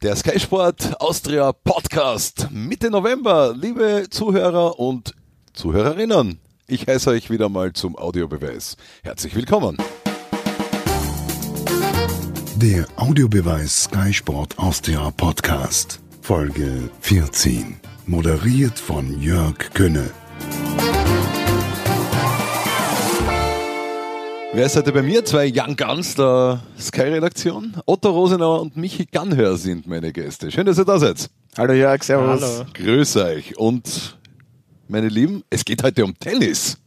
Der Sky Sport Austria Podcast Mitte November, liebe Zuhörer und Zuhörerinnen. Ich heiße euch wieder mal zum Audiobeweis. Herzlich willkommen. Der Audiobeweis Sky Sport Austria Podcast, Folge 14. Moderiert von Jörg Könne. Wer ist heute bei mir? Zwei Young Guns der Sky-Redaktion. Otto Rosenauer und Michi Gannhör sind meine Gäste. Schön, dass ihr da seid. Hallo Jörg, servus. Hallo. Grüß euch. Und meine Lieben, es geht heute um Tennis.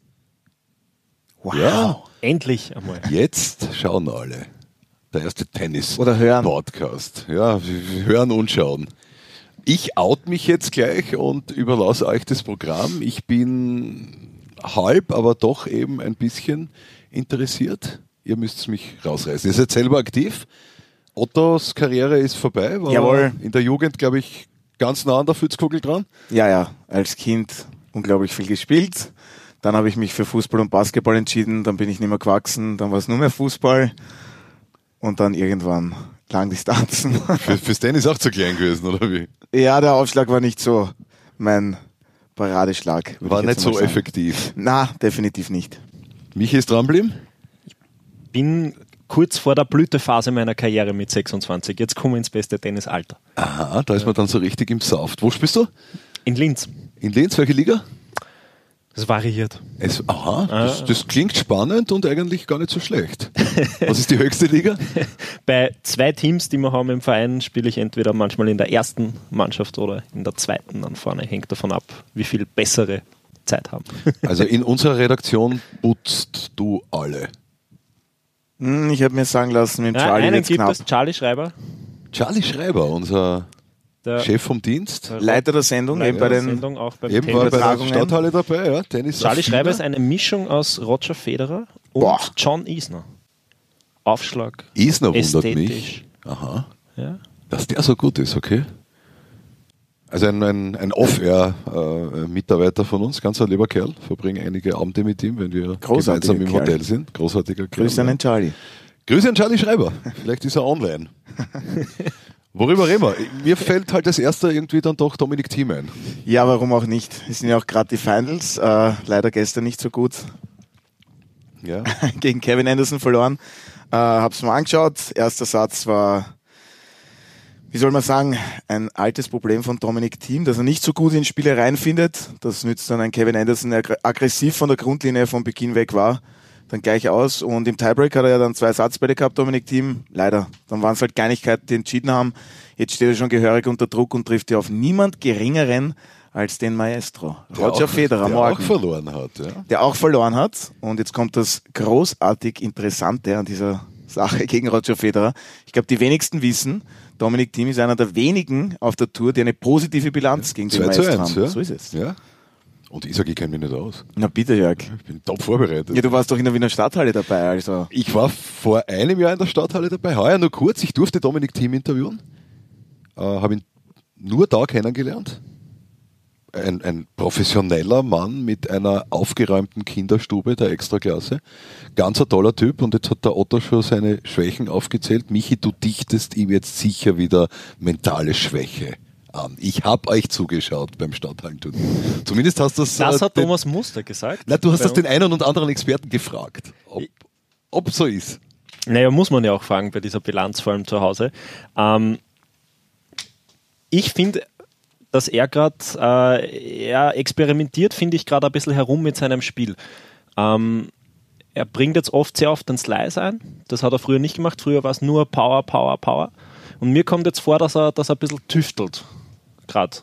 Wow. Ja, Endlich einmal. jetzt schauen alle. Der erste Tennis Oder hören. Podcast. Ja, hören und schauen. Ich out mich jetzt gleich und überlasse euch das Programm. Ich bin halb, aber doch eben ein bisschen interessiert. Ihr müsst mich rausreißen. Ihr seid selber aktiv. Ottos Karriere ist vorbei. War Jawohl. In der Jugend, glaube ich, ganz nah an der Fützkugel dran. Ja, ja, als Kind unglaublich viel gespielt. Dann habe ich mich für Fußball und Basketball entschieden, dann bin ich nicht mehr gewachsen, dann war es nur mehr Fußball und dann irgendwann Langdistanzen. Für, fürs Tennis auch zu klein gewesen, oder wie? ja, der Aufschlag war nicht so mein Paradeschlag. War ich nicht so sagen. effektiv. Na, definitiv nicht. Michi ist dranbleiben? Bin kurz vor der Blütephase meiner Karriere mit 26. Jetzt komme ich ins beste Tennisalter. Aha, da ist man dann so richtig im Saft. Wo spielst du? In Linz. In Linz, welche Liga? Das variiert. Es, aha, das, das klingt spannend und eigentlich gar nicht so schlecht. Was ist die höchste Liga? Bei zwei Teams, die wir haben im Verein, spiele ich entweder manchmal in der ersten Mannschaft oder in der zweiten dann vorne. Hängt davon ab, wie viel bessere Zeit haben. Also in unserer Redaktion putzt du alle. Hm, ich habe mir sagen lassen, mit Ja, Charlie einen wird's gibt knapp. es, Charlie Schreiber, Charlie Schreiber, unser der Chef vom Dienst, Leiter der Sendung, Leiter eben bei der den Sendung auch beim eben war bei der. Stadthalle dabei, ja, Tennis. Charlie Affiner. Schreiber ist eine Mischung aus Roger Federer und Boah. John Isner. Aufschlag. Isner wundert ästhetisch. mich. Aha, Ja. dass der so gut ist, okay. Also ein, ein, ein Off-Air-Mitarbeiter von uns, ganz ein lieber Kerl, verbringen einige Abende mit ihm, wenn wir Großartiger gemeinsam im Kerl. Hotel sind. Großartiger Kerl. Grüße an den Charlie. Grüße an Charlie Schreiber. Vielleicht ist er online. Worüber reden wir? Mir fällt halt als erster irgendwie dann doch Dominik Thiem ein. Ja, warum auch nicht? Es sind ja auch gerade die Finals. Äh, leider gestern nicht so gut. Ja. gegen Kevin Anderson verloren. Äh, hab's mal angeschaut. Erster Satz war, wie soll man sagen, ein altes Problem von Dominic Thiem, dass er nicht so gut in Spiele reinfindet. Das nützt dann ein Kevin Anderson, der aggressiv von der Grundlinie von Beginn weg war, dann gleich aus. Und im Tiebreak hat er ja dann zwei Satzbälle gehabt, Dominic Thiem. Leider. Dann waren es halt Kleinigkeiten, die entschieden haben. Jetzt steht er schon gehörig unter Druck und trifft ja auf niemand geringeren als den Maestro. Der Roger auch- Federer der morgen auch verloren hat. Ja. der auch verloren hat. Und jetzt kommt das großartig Interessante an dieser Sache gegen Roger Federer. Ich glaube, die wenigsten wissen, Dominik Thiem ist einer der wenigen auf der Tour, die eine positive Bilanz gegen den 2 zu Maestro 1. haben. Ja. So ist es. Ja. Und ich sage, ich kenne mich nicht aus. Na bitte, Jörg. Ich bin top vorbereitet. Ja, du warst doch in der Wiener Stadthalle dabei, also. Ich war vor einem Jahr in der Stadthalle dabei, heuer nur kurz. Ich durfte Dominik Thiem interviewen. Äh, Habe ihn nur da kennengelernt. Ein, ein professioneller Mann mit einer aufgeräumten Kinderstube der Extraklasse. Ganz ein toller Typ und jetzt hat der Otto schon seine Schwächen aufgezählt. Michi, du dichtest ihm jetzt sicher wieder mentale Schwäche an. Ich habe euch zugeschaut beim Stadthallenturnier. Zumindest hast du das. Das äh, hat den- Thomas Muster gesagt. Na, du hast das den einen und anderen Experten gefragt, ob, ob so ist. Naja, muss man ja auch fragen bei dieser Bilanz, vor allem zu Hause. Ähm, ich finde, dass er gerade, äh, er experimentiert, finde ich, gerade ein bisschen herum mit seinem Spiel. Ähm, er bringt jetzt oft sehr oft den Slice ein. Das hat er früher nicht gemacht. Früher war es nur Power, Power, Power. Und mir kommt jetzt vor, dass er, dass er ein bisschen tüftelt. Gerade.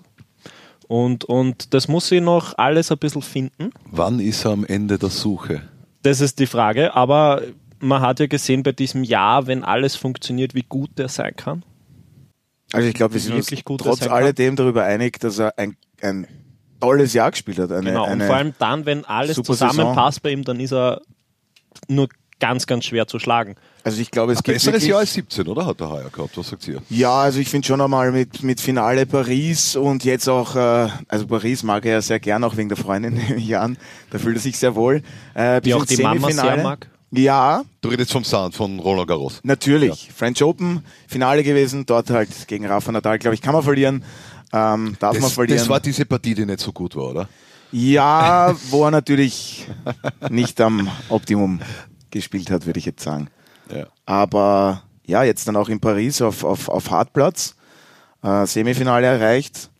Und, und das muss ich noch alles ein bisschen finden. Wann ist er am Ende der Suche? Das ist die Frage, aber man hat ja gesehen bei diesem Jahr, wenn alles funktioniert, wie gut der sein kann. Also ich glaube, wir sind Wirklich uns gut trotz alledem darüber einig, dass er ein, ein tolles Jahr gespielt hat. Eine, Genau, und vor allem dann, wenn alles zusammenpasst bei ihm, dann ist er nur ganz, ganz schwer zu schlagen. also ich glaube, es gibt Besseres Jahr als 17, oder? Hat er heuer gehabt? Was sagt ihr? Ja, also ich finde schon einmal mit, mit Finale Paris und jetzt auch, äh, also Paris mag er ja sehr gern, auch wegen der Freundin nehme ich an. Da fühlt er sich sehr wohl. Äh, Die bis auch die Mama sehr Semifinale. mag. Ja, Du redest vom Sound, von Roland Garros. natürlich. French Open, Finale gewesen, dort halt gegen Rafa Nadal, glaube ich, kann man verlieren. Ähm, darf man Das, verlieren. das war diese Partie, die nicht so gut war, oder? ja, wo er natürlich nicht am Optimum gespielt hat, würde ich jetzt sagen. Ja. Aber ja, jetzt dann auch in Paris auf, auf, auf Hartplatz, äh, Semifinale erreicht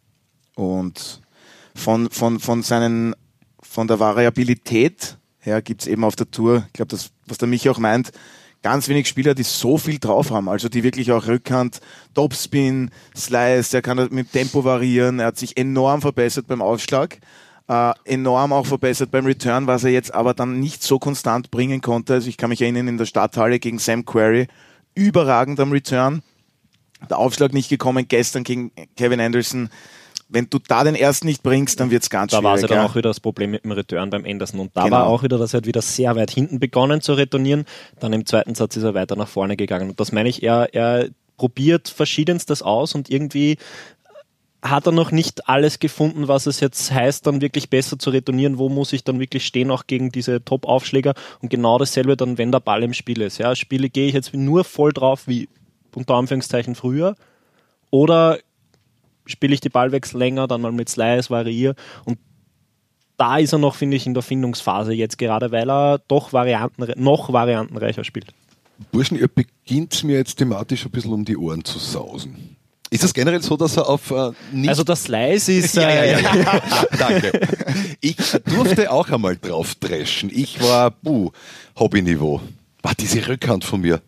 und von, von, von, seinen, von der Variabilität her gibt's eben auf der Tour, ich glaube, das, was der Michi auch meint, ganz wenig Spieler, die so viel drauf haben, also die wirklich auch Rückhand, Topspin, Slice, der kann mit dem Tempo variieren, er hat sich enorm verbessert beim Aufschlag. Äh, enorm auch verbessert beim Return, was er jetzt aber dann nicht so konstant bringen konnte. Also ich kann mich erinnern, in der Stadthalle gegen Sam Querrey, überragend am Return. Der Aufschlag nicht gekommen, gestern gegen Kevin Anderson. Wenn du da den ersten nicht bringst, dann wird's ganz Da war schwierig. es ja dann auch wieder das Problem mit dem Return beim Anderson. Und da Genau. war auch wieder, dass er hat wieder sehr weit hinten begonnen zu retournieren. Dann im zweiten Satz ist er weiter nach vorne gegangen. Und das meine ich, er, er probiert verschiedenstes aus und irgendwie hat er noch nicht alles gefunden, was es jetzt heißt, dann wirklich besser zu retournieren. Wo muss ich dann wirklich stehen, auch gegen diese Top-Aufschläger? Und genau dasselbe dann, wenn der Ball im Spiel ist. Ja, Spiele gehe ich jetzt nur voll drauf, wie unter Anführungszeichen früher. Oder spiele ich die Ballwechsel länger, dann mal mit Slice, variiere. Und da ist er noch, finde ich, in der Findungsphase jetzt gerade, weil er doch varianten, noch variantenreicher spielt. Burschen, ihr beginnt mir jetzt thematisch ein bisschen um die Ohren zu sausen. Ist es generell so, dass er auf äh, nicht Also der Slice ist. ja, ja, äh, ja, ja. Danke. Ich durfte auch einmal drauf dreschen. Ich war, buh, Hobbyniveau. War diese Rückhand von mir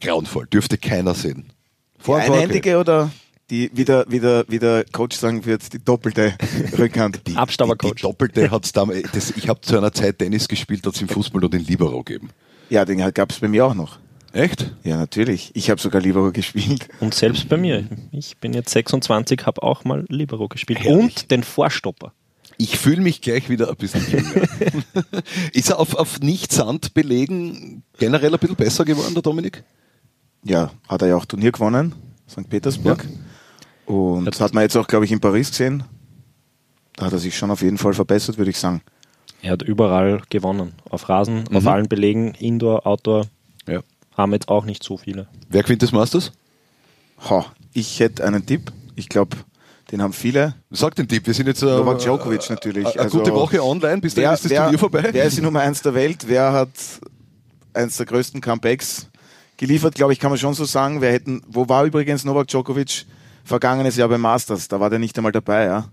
grauenvoll. Dürfte keiner sehen. Die Vor- vor- einhändige oder die, wie der, wie, der, wie der Coach sagen wird, die doppelte Rückhand. Die, Abstaubercoach. Die, die doppelte hat's damals, das, ich habe zu einer Zeit Tennis gespielt, hat es im Fußball nur den Libero gegeben. Ja, den gab's bei mir auch noch. Echt? Ja, natürlich. Ich habe sogar Libero gespielt. Und selbst bei mir. Ich bin jetzt 26, habe auch mal Libero gespielt. Herrlich. Und den Vorstopper. Ich fühle mich gleich wieder ein bisschen jünger. Ist er auf, auf Nicht-Sand belegen generell ein bisschen besser geworden, der Dominik? Ja, hat er ja auch Turnier gewonnen, St. Petersburg. Und das hat man jetzt auch, glaube ich, in Paris gesehen. Da hat er sich schon auf jeden Fall verbessert, würde ich sagen. Er hat überall gewonnen. Auf Rasen, auf Mhm. allen Belegen, Indoor, Outdoor. Ja. Haben jetzt auch nicht so viele. Wer gewinnt des Masters? Ha, ich hätte einen Tipp. Ich glaube, den haben viele. Sag den Tipp, wir sind jetzt äh, Novak Djokovic natürlich. Eine Also, gute Woche online, bis dahin ist das wer, Turnier vorbei. wer ist die Nummer eins der Welt? Wer hat eins der größten Comebacks geliefert? Glaube ich, kann man schon so sagen. Wer hätten, wo war übrigens Novak Djokovic vergangenes Jahr beim Masters? Da war der nicht einmal dabei, ja.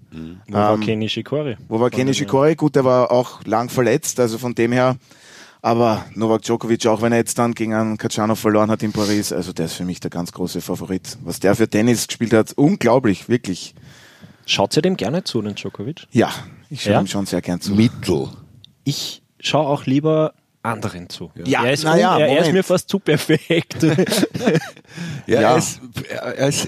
Wo war Ähm, Kenny Nishikori? Wo war Kenny Shikori? Gut, der war auch lang verletzt, also von dem her. Aber Novak Djokovic, auch wenn er jetzt dann gegen einen Kachanov verloren hat in Paris, also der ist für mich der ganz große Favorit. Was der für Tennis gespielt hat, unglaublich, wirklich. Schaut ihr dem gerne zu, den Djokovic? Ja, ich schaue Ja? ihm schon sehr gern zu. Mittel. Ich schaue auch lieber anderen zu. Ja, er ist, na ja, un- er, er ist mir fast zu perfekt. Ja, Ja. Er, ist, er, ist,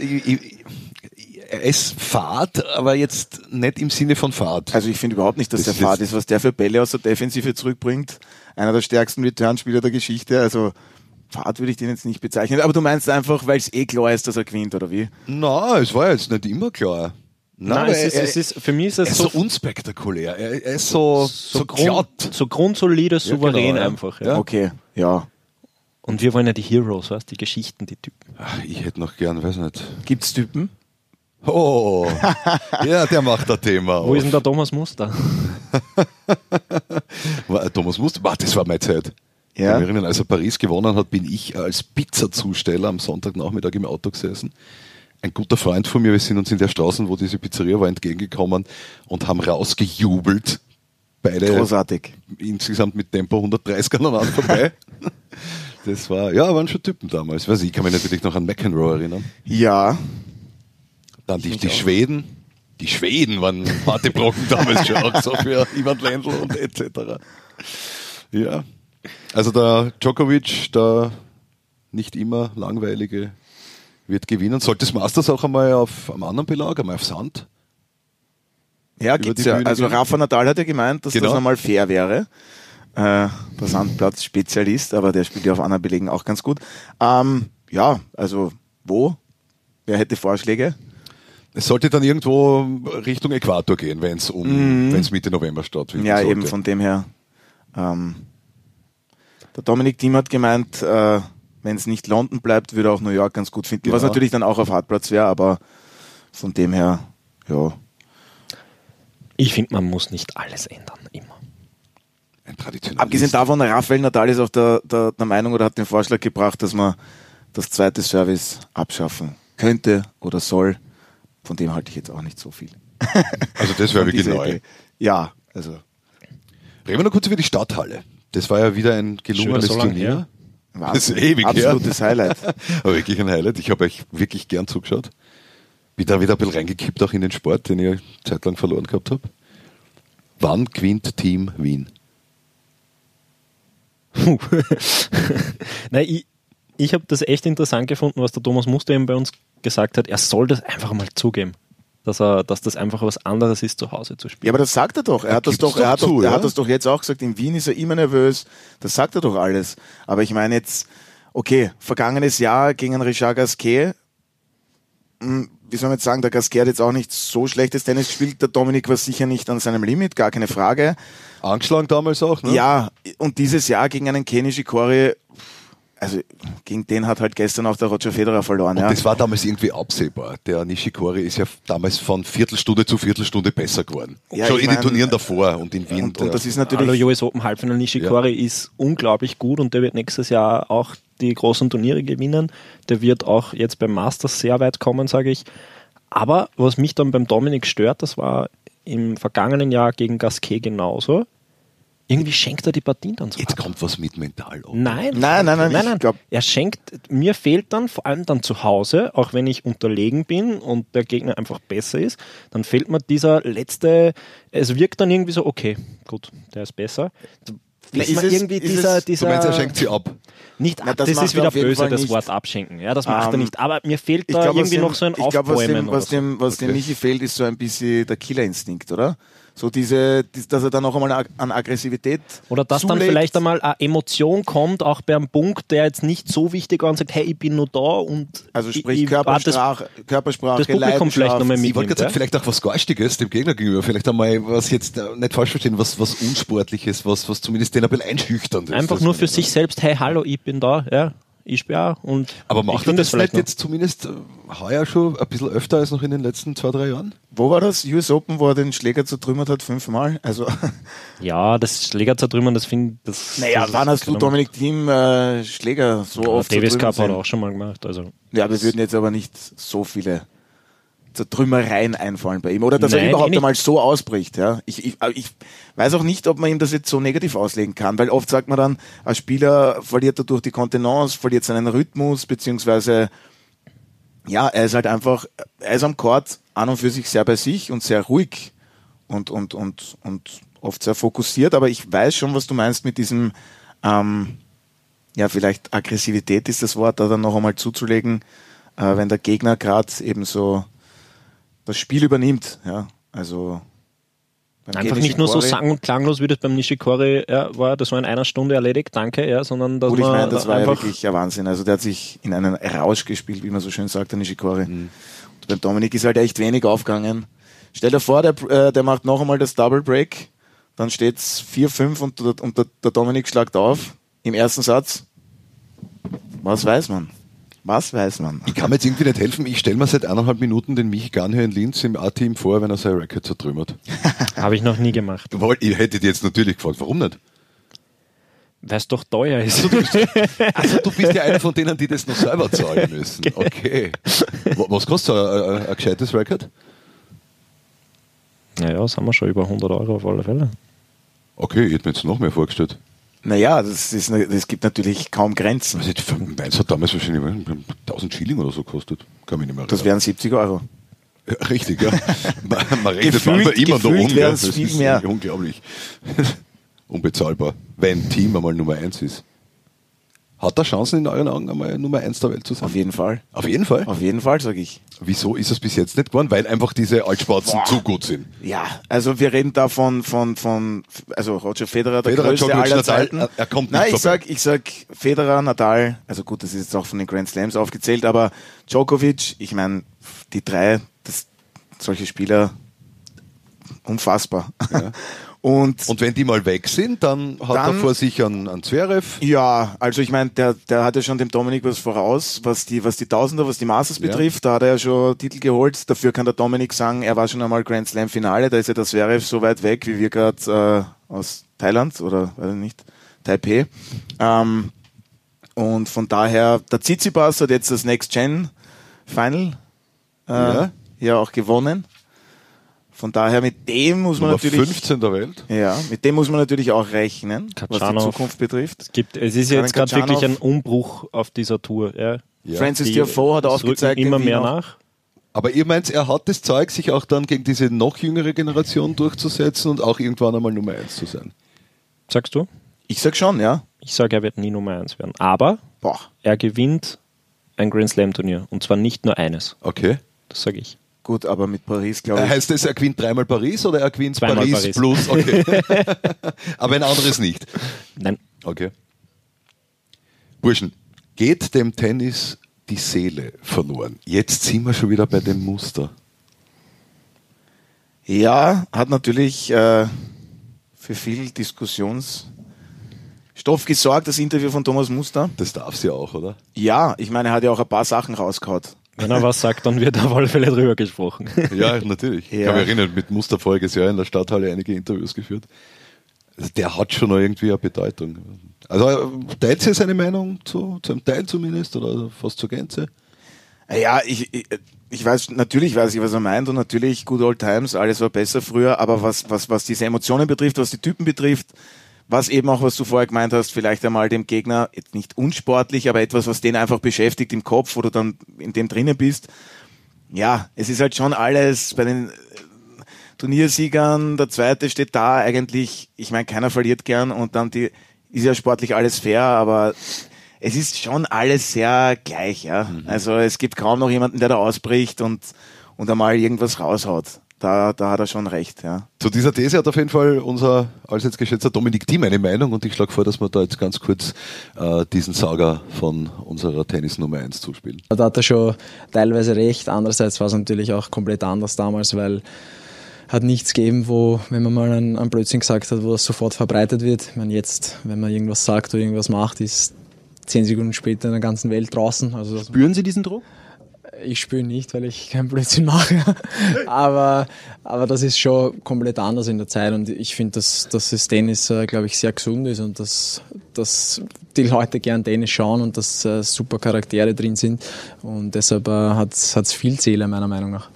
er ist Fahrt, aber jetzt nicht im Sinne von Fahrt. Also ich finde überhaupt nicht, dass Das der jetzt- ist, was der für Bälle aus der Defensive zurückbringt. Einer der stärksten Returnspieler der Geschichte. Also Fahrt würde ich den jetzt nicht bezeichnen. Aber du meinst einfach, weil es eh klar ist, dass er gewinnt, oder wie? Na, es war jetzt nicht immer klar. Nein, aber es ist, er, es ist, für mich ist es ist so, so unspektakulär. Er, er ist so, so, so, glatt. grund, so grundsolide, souverän genau, ja. einfach. Ja. Ja. Okay, ja. Und wir wollen ja die Heroes, weißt die Geschichten, die Typen. Ach, ich hätte noch gern, weiß nicht. Gibt's Typen? Oh, ja, der macht ein Thema. Wo auf. ist denn der Thomas Muster? War- Thomas Muster, Wah, das war meine Zeit. Ja. Ich kann mich erinnern, als er Paris gewonnen hat, bin ich als Pizzazusteller am Sonntagnachmittag im Auto gesessen. Ein guter Freund von mir, wir sind uns in der Straße, wo diese Pizzeria war, entgegengekommen und haben rausgejubelt. Beide Großartig. insgesamt mit Tempo 130 aneinander vorbei. Das war, ja, waren schon Typen damals. Weiß ich, ich kann mich natürlich noch an McEnroe erinnern. Ja, Dann die, die Schweden. Die Schweden waren harte Brocken damals schon, auch so für Ivan Lendl und etc. Ja. Also der Djokovic, der nicht immer langweilige, wird gewinnen. Sollte das Masters auch einmal auf einem anderen Belag, einmal auf Sand? ja, gibt's die ja. Bühne Also gehen? Rafa Nadal hat ja gemeint, dass Genau. das nochmal fair wäre. Äh, der Sandplatz-Spezialist, aber der spielt ja auf anderen Belegen auch ganz gut. Ähm, ja, also wo? Wer hätte Vorschläge? Es sollte dann irgendwo Richtung Äquator gehen, wenn es um, wenn es Mitte November stattfindet. Mhm. Ja, sollte. eben von dem her. Ähm, Der Dominik Thiem hat gemeint, äh, wenn es nicht London bleibt, würde auch New York ganz gut finden. Was Genau. natürlich dann auch auf Hartplatz wäre, aber von dem her, ja. Ich finde, man muss nicht alles ändern, immer. Ein traditionelles. Abgesehen davon, Rafael Nadal ist auch der, der, der Meinung oder hat den Vorschlag gebracht, dass man das zweite Service abschaffen könnte oder soll. Von dem halte ich jetzt auch nicht so viel. Also das wäre wirklich neu. Idee. Ja, also Reden wir noch kurz über die Stadthalle. Das war ja wieder ein gelungenes so lang Her. Das ist ewig her. absolutes Highlight. Aber wirklich ein Highlight. Ich habe euch wirklich gern zugeschaut. Bin da wieder ein bisschen reingekippt auch in den Sport, den ich zeitlang verloren gehabt habe. Wann gewinnt Team Wien? Nein, ich, ich habe das echt interessant gefunden, was der Thomas Muster eben bei uns gesagt hat. Er soll das einfach mal zugeben. Dass, er, dass das einfach was anderes ist, zu Hause zu spielen. Ja, aber das sagt er doch. Er hat das doch, er hat, zu, doch, er ja? hat das doch jetzt auch gesagt. In Wien ist er immer nervös. Das sagt er doch alles. Aber ich meine jetzt, okay, vergangenes Jahr gegen einen Richard Gasquet. Hm, Wie soll man jetzt sagen, der Gasquet hat jetzt auch nicht so schlechtes Tennis gespielt. Der Dominik war sicher nicht an seinem Limit, gar keine Frage. Angeschlagen damals auch, ne? Ja, und dieses Jahr gegen einen Kenny Shikori, also gegen den hat halt gestern auch der Roger Federer verloren. Und ja. das war damals irgendwie absehbar. Der Nishikori ist ja damals von Viertelstunde zu Viertelstunde besser geworden. Ja, Schon in den mein, Turnieren davor und in Wien. und, und das ist Hallo natürlich US Open Halbfinale Nishikori ist unglaublich gut und der wird nächstes Jahr auch die großen Turniere gewinnen. Der wird auch jetzt beim Masters sehr weit kommen, sage ich. Aber was mich dann beim Dominik stört, das war im vergangenen Jahr gegen Gasquet genauso. Irgendwie schenkt er die Partien dann so Jetzt ab. kommt was mit mental. auch. Nein, Nein, nein, nein, nein, nein. glaub- er schenkt, mir fehlt dann, vor allem dann zu Hause, auch wenn ich unterlegen bin und der Gegner einfach besser ist, dann fehlt mir dieser letzte, es wirkt dann irgendwie so, okay, gut, der ist besser. Fehlt ist es- irgendwie ist dieser, es- Du dieser meinst, er schenkt sie ab. nicht Na, ab, das das, macht ist er wieder böse, das. Wort abschenken. Ja, das macht er Ähm, nicht. Aber mir fehlt da glaube, was irgendwie dem, noch so ein ich glaub, was Aufbäumen. dem, was oder dem, was dem Okay. Michi fehlt, ist so ein bisschen der Killerinstinkt, oder? So diese, dies- dass er dann noch einmal an Aggressivität Oder dass dann zulegt. vielleicht einmal eine Emotion kommt, auch bei einem Punkt, der jetzt nicht so wichtig war und sagt, hey, ich bin nur da und Also ich, sprich ich, ah, das, Körpersprache, Körpersprache, das Publikum vielleicht nochmal Ich wollte gerade sagen, vielleicht auch was Garstiges dem Gegner gegenüber. Vielleicht einmal was jetzt äh, nicht falsch verstehen, was, was Unsportliches, was, was zumindest den ein bisschen einschüchternd ist. Einfach nur für sich selbst, hey, hallo, ich bin da, ja, ich spiele auch und Aber ich macht er finde das vielleicht noch. jetzt zumindest äh, heuer schon ein bisschen öfter als noch in den letzten zwei, drei Jahren? Wo war das? US Open, wo er den Schläger zertrümmert hat, fünfmal? Also, Ja, das Schläger zertrümmern, das finde das. naja, das wann hast du Dominik Thiem äh, Schläger so Ja, oft Davis Cup hat er auch schon mal gemacht. Also. Ja, wir würden jetzt aber nicht so viele Zertrümmereien einfallen bei ihm. Oder dass er Nein, eh überhaupt nicht. einmal so ausbricht. Ja? Ich, ich, ich weiß auch nicht, ob man ihm das jetzt so negativ auslegen kann, weil oft sagt man dann, ein Spieler verliert dadurch die Kontenance, verliert seinen Rhythmus, beziehungsweise ja, er ist halt einfach, er ist am Court an und für sich sehr bei sich und sehr ruhig und, und, und, und oft sehr fokussiert, aber ich weiß schon, was du meinst mit diesem, ähm, ja, vielleicht Aggressivität ist das Wort, da dann noch einmal zuzulegen, äh, wenn der Gegner gerade eben so das Spiel übernimmt. Ja, also beim Einfach nicht nur so sang- und klanglos, wie das beim Nishikori ja, war, das war in einer Stunde erledigt, danke, ja, sondern dass Gut, ich man meine, das war ja einfach wirklich ein Wahnsinn. Also der hat sich in einen Rausch gespielt, wie man so schön sagt, der Nishikori. Mhm. Und beim Dominik ist halt echt wenig aufgegangen. Stell dir vor, der, äh, der macht noch einmal das Double Break, dann steht's 4-5 und, und der, der Dominik schlagt auf im ersten Satz. Was weiß man? Was weiß man? Ich kann mir jetzt irgendwie nicht helfen. Ich stelle mir seit eineinhalb Minuten den Michi Garnhör in Linz im A-Team vor, wenn er sein Racket zertrümmert. habe ich noch nie gemacht, Woll- Ihr hättet jetzt natürlich gefragt, warum nicht? weil es doch teuer ist. Also du bist ja einer von denen, die das noch selber zahlen müssen. Okay. Wa- Was kostet so ein, ein, ein gescheites Racket? Naja, sind wir schon über 100 Euro auf alle Fälle. Okay, ich hätte mir jetzt noch mehr vorgestellt. Naja, das, ist, ne- das gibt natürlich kaum Grenzen. Also meins hat damals wahrscheinlich 1000 Schilling oder so gekostet. Kann mich nicht mehr Das wären 70 Euro. Ja, richtig, ja. Man, man redet Gefühlt- manchmal immer gefühlt um. Das viel ist mehr. Unglaublich. Unbezahlbar. Wenn Team einmal Nummer 1 ist. Hat er Chancen in euren Augen einmal Nummer 1 der Welt zu sein? Auf jeden Fall. Auf jeden Fall. Auf jeden Fall, sage ich. Wieso ist es bis jetzt nicht geworden? Weil einfach diese Altspatzen Boah. zu gut sind. Ja, also wir reden da von, von, von also Roger Federer, der Federer, größte Djokovic, aller Nadal, Zeiten. er- kommt nicht Nein, ich vorbei. sag, ich sag Federer, Nadal, also gut, das ist jetzt auch von den Grand Slams aufgezählt, aber Djokovic, ich meine, die drei, das, solche Spieler, unfassbar. Und, Und wenn die mal weg sind, dann hat Dann- er vor sich einen, einen Zverev. ja, also ich meine, der, der hat ja schon dem Dominik was voraus, was die, was die Tausender, was die Masters betrifft. Da hat er ja schon Titel geholt. Dafür kann der Dominik sagen, er war schon einmal Grand Slam Finale. Da ist ja das Zverev so weit weg, wie wir gerade äh, aus Thailand oder weiß ich nicht, Taipei. Ähm, und von daher, der Tsitsipas hat jetzt das Next Gen Final äh, Ja. ja. auch gewonnen. Von daher, mit dem muss man Nummer natürlich. 15 der Welt. Ja, mit dem muss man natürlich auch rechnen, was die. Zukunft betrifft. Es, gibt, es ist jetzt gerade wirklich ein Umbruch auf dieser Tour. Ja. Ja. Francis Tiafoe hat aufgezeigt, immer mehr nach. Aber ihr meint, er hat das Zeug, sich auch dann gegen diese noch jüngere Generation durchzusetzen und auch irgendwann einmal Nummer 1 zu sein. Sagst du? Ich sag schon, ja. Ich sage, er wird nie Nummer 1 werden. Aber Boah. er gewinnt ein Grand Slam Turnier. Und zwar nicht nur eines. Okay. Das sage ich. Gut, aber mit Paris, glaube Äh, ich. Heißt das, er gewinnt dreimal Paris oder er gewinnt Paris, Paris. plus? Okay. Aber ein anderes nicht. Nein. Okay. Burschen, geht dem Tennis die Seele verloren? Jetzt sind wir schon wieder bei dem Muster. Ja, hat natürlich äh, für viel Diskussionsstoff gesorgt, das Interview von Thomas Muster. Das darf sie auch, oder? Ja, ich meine, er hat ja auch ein paar Sachen rausgehauen. Wenn er was sagt, dann wird auf alle Fälle drüber gesprochen. Ja, natürlich. Ich Ja. kann mich erinnern, mit Muster voriges Jahr in der Stadthalle einige Interviews geführt. Also der hat schon irgendwie eine Bedeutung. Also äh, teilt sie seine Meinung zu, zu einem Teil zumindest oder fast zur Gänze? Ja, ich, ich, ich weiß, natürlich weiß ich, was er meint und natürlich Good Old Times, alles war besser früher, aber was, was, was diese Emotionen betrifft, was die Typen betrifft, was eben auch, was du vorher gemeint hast, vielleicht einmal dem Gegner, jetzt nicht unsportlich, aber etwas, was den einfach beschäftigt im Kopf, wo du dann in dem drinnen bist. Ja, es ist halt schon alles bei den äh, Turniersiegern, der zweite steht da eigentlich, ich meine, keiner verliert gern und dann die, ist ja sportlich alles fair, aber es ist schon alles sehr gleich, ja. Also es gibt kaum noch jemanden, der da ausbricht und, und einmal irgendwas raushaut. Da, da hat er schon recht, ja. Zu dieser These hat auf jeden Fall unser allseits geschätzter Dominik Thiem eine Meinung und ich schlage vor, dass wir da jetzt ganz kurz äh, diesen Saga von unserer Tennis Nummer 1 zuspielen. Da hat er schon teilweise recht. Andererseits war es natürlich auch komplett anders damals, weil hat nichts gegeben, wo, wenn man mal einen, einen Blödsinn gesagt hat, wo das sofort verbreitet wird. Ich meine, jetzt, wenn man irgendwas sagt oder irgendwas macht, ist zehn Sekunden später in der ganzen Welt draußen. Also Spüren Sie diesen Druck? Ich spüre nicht, weil ich keinen Blödsinn mache. aber, aber das ist schon komplett anders in der Zeit und ich finde, dass, dass das Tennis, äh, glaube ich, sehr gesund ist und dass, dass die Leute gern Tennis schauen und dass äh, super Charaktere drin sind und deshalb äh, hat es viel Seele, meiner Meinung nach.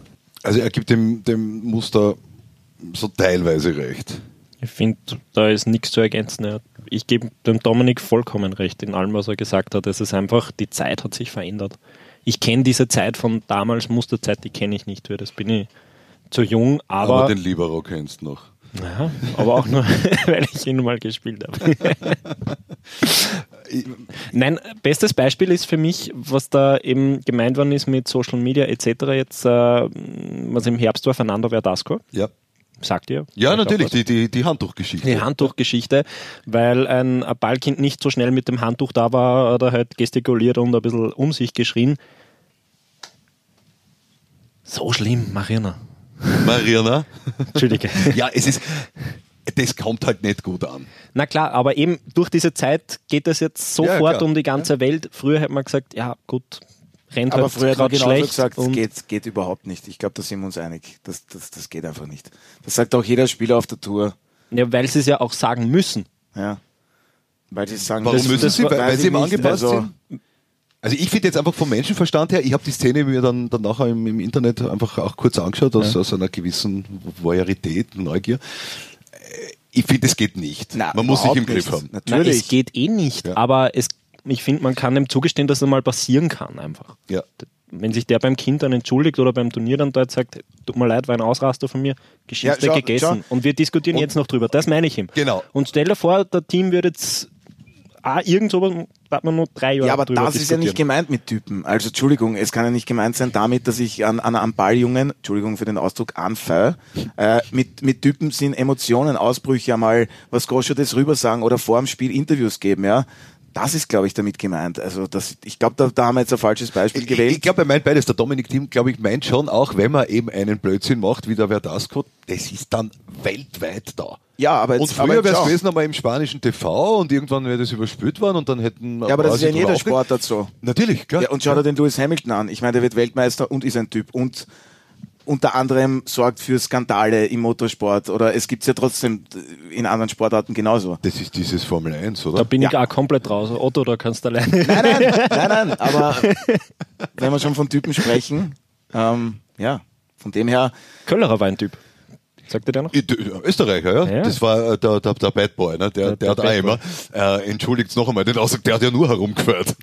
Also er gibt dem, dem Muster so teilweise recht. Ich finde, da ist nichts zu ergänzen. Ich gebe dem Dominik vollkommen recht in allem, was er gesagt hat. Es ist einfach, die Zeit hat sich verändert. Ich kenne diese Zeit von damals, Musterzeit, die kenne ich nicht. Für das bin ich zu jung, Aber, aber, den Libero kennst du noch. ja, aber auch nur, weil ich ihn mal gespielt habe. Nein, bestes Beispiel ist für mich, was da eben gemeint worden ist mit Social Media etc. jetzt, äh, was im Herbst war, Fernando Verdasco. Ja, Sagt ihr? ja natürlich, die, die, die Handtuchgeschichte. Die Handtuchgeschichte, weil ein Ballkind nicht so schnell mit dem Handtuch da war, hat er halt gestikuliert und ein bisschen um sich geschrien. So schlimm, Marina. Mariana. Entschuldige. Ja, es ist, das kommt halt nicht gut an. Na klar, aber eben durch diese Zeit geht das jetzt sofort klar. um die ganze Welt. Früher hat man gesagt, ja gut, rennt Aber halt früher hat man genauso schlecht. gesagt, es und geht, geht überhaupt nicht. Ich glaube, da sind wir uns einig. Das, das, das geht einfach nicht. Das sagt auch jeder Spieler auf der Tour. ja, weil sie es ja auch sagen müssen. Ja. Weil sie sagen, Warum das- müssen das sie? Weil, weil sie nicht. angepasst Also, sind? Also ich finde jetzt einfach vom Menschenverstand her, ich habe die Szene mir dann, dann nachher im, im Internet einfach auch kurz angeschaut, aus, aus einer gewissen Voyeurität, Neugier. Äh, Ich finde, es geht nicht. Na, Man muss sich im Griff nicht. haben. Na, Natürlich. es geht eh nicht, Ja. aber es, ich finde, man kann dem zugestehen, dass es mal passieren kann einfach. Ja. wenn sich der beim Kind dann entschuldigt oder beim Turnier dann dort sagt, tut mir leid, war ein Ausraster von mir, Geschichte Ja, schau, gegessen. schau. Und wir diskutieren Und- jetzt noch drüber. Das meine ich ihm. Genau. Und stell dir vor, der Team würde jetzt auch irgend sowas, hat man nur drei Jahre Ja, aber drüber das ist ja nicht gemeint mit Typen. Also Entschuldigung, es kann ja nicht gemeint sein damit, dass ich an, an einem Balljungen, Entschuldigung für den Ausdruck, anfeuer. Äh, mit, mit Typen sind Emotionen, Ausbrüche einmal, was Goscha das rüber sagen oder vor dem Spiel Interviews geben, ja. Das ist, glaube ich, damit gemeint. Also das, ich glaube, da, da haben wir jetzt ein falsches Beispiel Ich, gewählt. ich glaube, er meint beides. Der Dominik Thiem, glaube ich, meint schon auch, wenn man eben einen Blödsinn macht, wie der Verdasco, das ist dann weltweit da. Ja, aber jetzt, Und früher wäre es gewesen einmal im spanischen TV und irgendwann wäre das überspült worden und dann hätten. Ja, aber das ist ja in jeder Sport. Sportart so. Natürlich, klar. Ja, und schau dir den Lewis Hamilton an. Ich meine, der wird Weltmeister und ist ein Typ und unter anderem sorgt für Skandale im Motorsport oder es gibt es ja trotzdem in anderen Sportarten genauso. Das ist dieses Formel 1, Da oder? bin ich Ja. auch komplett raus. Otto, da kannst du alleine. Nein, nein, nein, nein, aber wenn wir schon von Typen sprechen, ähm, ja, von dem her, Köllerer war ein Typ. Sagt ihr der noch? Österreicher, ja? Ja. Das war äh, der, der, der Bad Boy, ne? Der, der, Der- hat auch immer, äh, entschuldigt noch einmal den Ausdruck, der hat ja nur herumgeführt.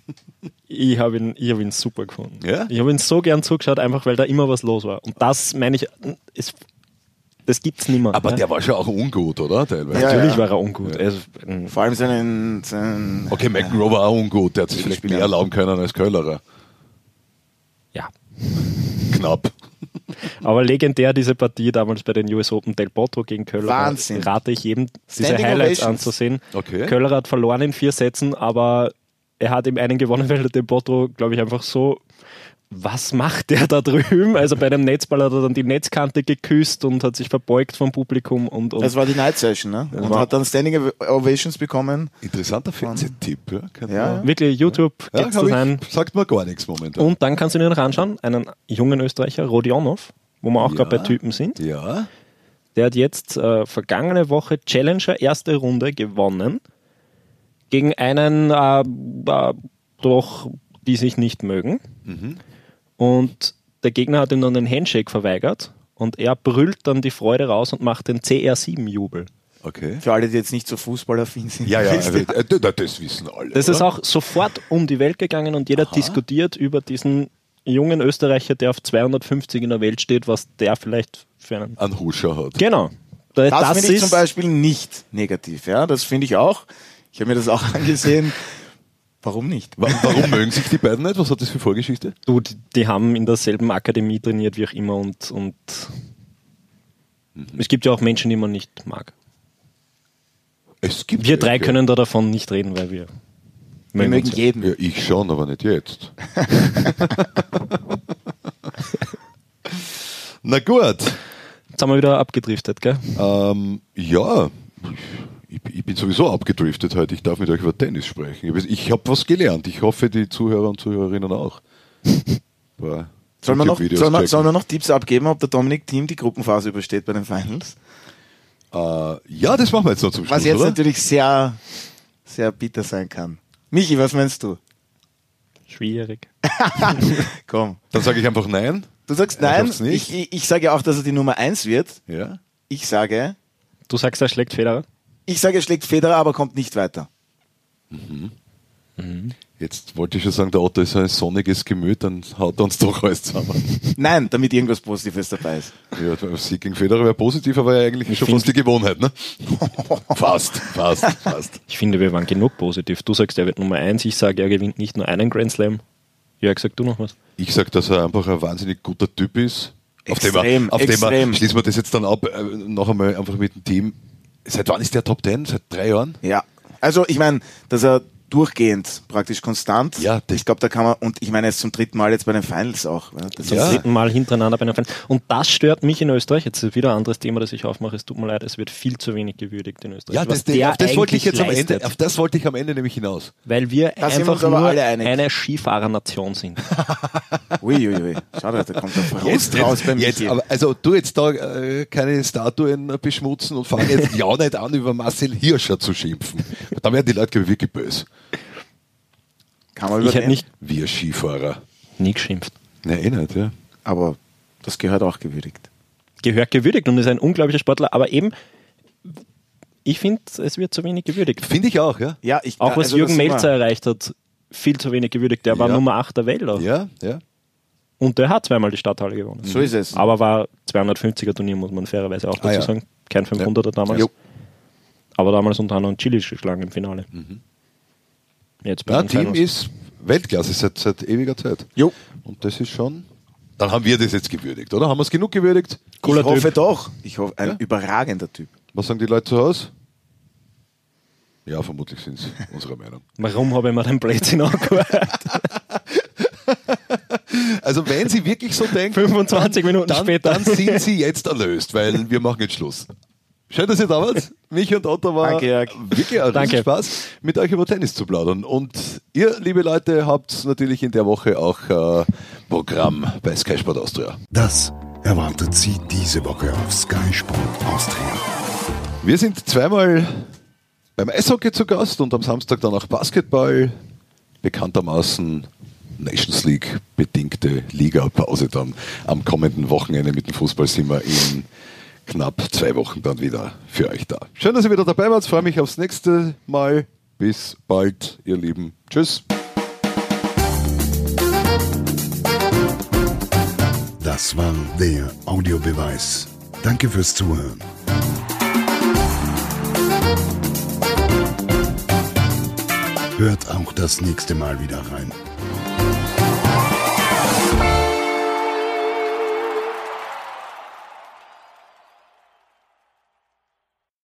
Ich habe ihn, ich hab ihn super gefunden. Ja? Ich habe ihn so gern zugeschaut, einfach weil da immer was los war. Und das meine ich, ist, das gibt's nicht mehr. Aber ne? der war schon auch ungut, oder? Teilweise. Ja, Natürlich ja. war er ungut. Also, ein- vor allem seinen, seinen Okay, McEnroe war auch ungut, der hat sich vielleicht mehr erlauben können als Köllerer. ja. Knapp. Aber legendär diese Partie damals bei den US Open Del Potro gegen Köller. Wahnsinn. Rate ich jedem, diese Standing Highlights Ovations. anzusehen. Okay. Köller hat verloren in vier Sätzen, aber er hat ihm einen gewonnen, weil der Del Potro, glaube ich, einfach so. Was macht der da drüben? Also bei dem Netzball hat er dann die Netzkante geküsst und hat sich verbeugt vom Publikum und, und Das war die Night Session, ne? Und war- hat dann Standing Ovations bekommen. Interessanter Fernsehtipp, ja? Kann Ja. man- wirklich YouTube ja gibt's hab das ein. ich, sagt mir gar nichts momentan. Und dann kannst du dir noch anschauen, einen jungen Österreicher, Rodionov, wo wir auch Ja. gerade bei Typen sind. ja, Der hat jetzt äh, vergangene Woche Challenger erste Runde gewonnen gegen einen äh, äh, doch, die sich nicht mögen. Und der Gegner hat ihm dann den Handshake verweigert und er brüllt dann die Freude raus und macht den CR7-Jubel. okay. Für alle, die jetzt nicht so fußballaffin sind. Ja, ja, also, das wissen alle. Das ist oder? auch sofort um die Welt gegangen und jeder diskutiert über diesen jungen Österreicher, der auf 250 in der Welt steht, was der vielleicht für einen. Ein Huscher hat. Genau. Da- Das, finde ich ist zum Beispiel nicht negativ, ja. Das finde ich auch. Ich habe mir das auch angesehen. Warum nicht? Wa- Warum mögen sich die beiden nicht? Was hat das für Vorgeschichte? Du, die, die haben in derselben Akademie trainiert wie auch immer und, und es gibt ja auch Menschen, die man nicht mag. Es gibt Wir drei welche. können da davon nicht reden, weil wir Wir mögen ja. jeden. Ja, ich schon, aber nicht jetzt. Na gut. Jetzt haben wir wieder abgedriftet, gell? Ähm, ja, ich, ich bin sowieso abgedriftet heute. Ich darf mit euch über Tennis sprechen. Ich, ich habe was gelernt. Ich hoffe, die Zuhörer und Zuhörerinnen auch. Sollen wir, noch, wir, checken. sollen wir noch Tipps abgeben, ob der Dominik Team die Gruppenphase übersteht bei den Finals? Äh, ja, das machen wir jetzt noch zum Schluss, Was jetzt oder? natürlich sehr, sehr bitter sein kann. Michi, was meinst du? Schwierig. Komm. Dann sage ich einfach nein. Du sagst nein. Ich, ich, ich sage auch, dass er die Nummer 1 wird. Ja. Ich sage, Du sagst, er schlägt Federer? Ich sage, er schlägt Federer, aber kommt nicht weiter. Jetzt wollte ich schon sagen, der Otto ist ein sonniges Gemüt, dann haut er uns doch alles zusammen. Nein, damit irgendwas Positives dabei ist. Ja, Sieg gegen Federer wäre positiv, aber eigentlich schon fast die Gewohnheit, ne? fast, fast, fast. Ich finde, wir waren genug positiv. Du sagst, er wird Nummer 1, ich sage, er gewinnt nicht nur einen Grand Slam. Jörg, sag du noch was? Ich sag, dass er einfach ein wahnsinnig guter Typ ist. Auf dem Extrem, er, auf dem er, extrem. schließen wir das jetzt dann ab, äh, noch einmal einfach mit dem Team. Seit wann ist der Top 10? Seit drei Jahren? Ja. Also, ich meine, dass er durchgehend, praktisch konstant. Ja, das- ich glaube, da kann man, und ich meine, ist zum dritten Mal jetzt bei den Finals auch. ja. Das Zum Ja. dritten Mal hintereinander bei einer Fan. Und das stört mich in Österreich. Jetzt ist wieder ein anderes Thema, das ich aufmache. Es tut mir leid, es wird viel zu wenig gewürdigt in Österreich. Ja, das, der auf das wollte ich jetzt am Ende, leistet. auf das wollte ich am Ende nämlich hinaus. Weil wir Da sind wir einfach aber nur eine Skifahrernation sind. Uiuiui. Ui, ui. Schau da, da kommt der Frust raus beim jetzt, Michi. aber, also du jetzt da äh, keine Statuen beschmutzen und fang jetzt ja nicht an, über Marcel Hirscher zu schimpfen. Da werden die Leute wirklich böse. Kann man Ich hätte nicht Wir Skifahrer. nie geschimpft. Nein, eh nicht, ja. Aber das gehört auch gewürdigt. Gehört gewürdigt und ist ein unglaublicher Sportler, aber eben, ich finde, es wird zu wenig gewürdigt. Finde ich auch, ja. Ja, ich, Auch was also Jürgen Melzer erreicht hat, viel zu wenig gewürdigt. Der war Ja. Nummer 8 der Welt auch. Ja, ja. Und der hat zweimal die Stadthalle gewonnen. So ist es. Aber war 250er Turnier, muss man fairerweise auch dazu Ah, ja. sagen. Kein 500er damals. Jo. Aber damals unter anderem Chile geschlagen im Finale. Jetzt bei Na, Team ist Weltklasse seit, seit ewiger Zeit. Jo. Und das ist schon. Dann haben wir das jetzt gewürdigt, oder? Haben wir es genug gewürdigt? Cooler ich hoffe Typ. doch. Ich hoffe, ein Ja? überragender Typ. Was sagen die Leute zu Hause? Ja, vermutlich sind es unserer Meinung. Warum habe ich mir den Blödsinn angehört? Also wenn Sie wirklich so denken, 25 Minuten dann, später. dann sind Sie jetzt erlöst, weil wir machen jetzt Schluss. Schön, dass ihr da wart. Mich und Otto war Danke, Jörg. wirklich ein Danke. Spaß, mit euch über Tennis zu plaudern. Und ihr, liebe Leute, habt natürlich in der Woche auch äh, Programm bei Sky Sport Austria. Das erwartet Sie diese Woche auf Sky Sport Austria. Wir sind zweimal beim Eishockey zu Gast und am Samstag dann auch Basketball. Bekanntermaßen Nations League bedingte Liga-Pause dann am kommenden Wochenende mit dem Fußball sind wir in knapp zwei Wochen dann wieder für euch da. Schön, dass ihr wieder dabei wart. Freue mich aufs nächste Mal. Bis bald, ihr Lieben. Tschüss. Das war der Audiobeweis. Danke fürs Zuhören. Hört auch das nächste Mal wieder rein.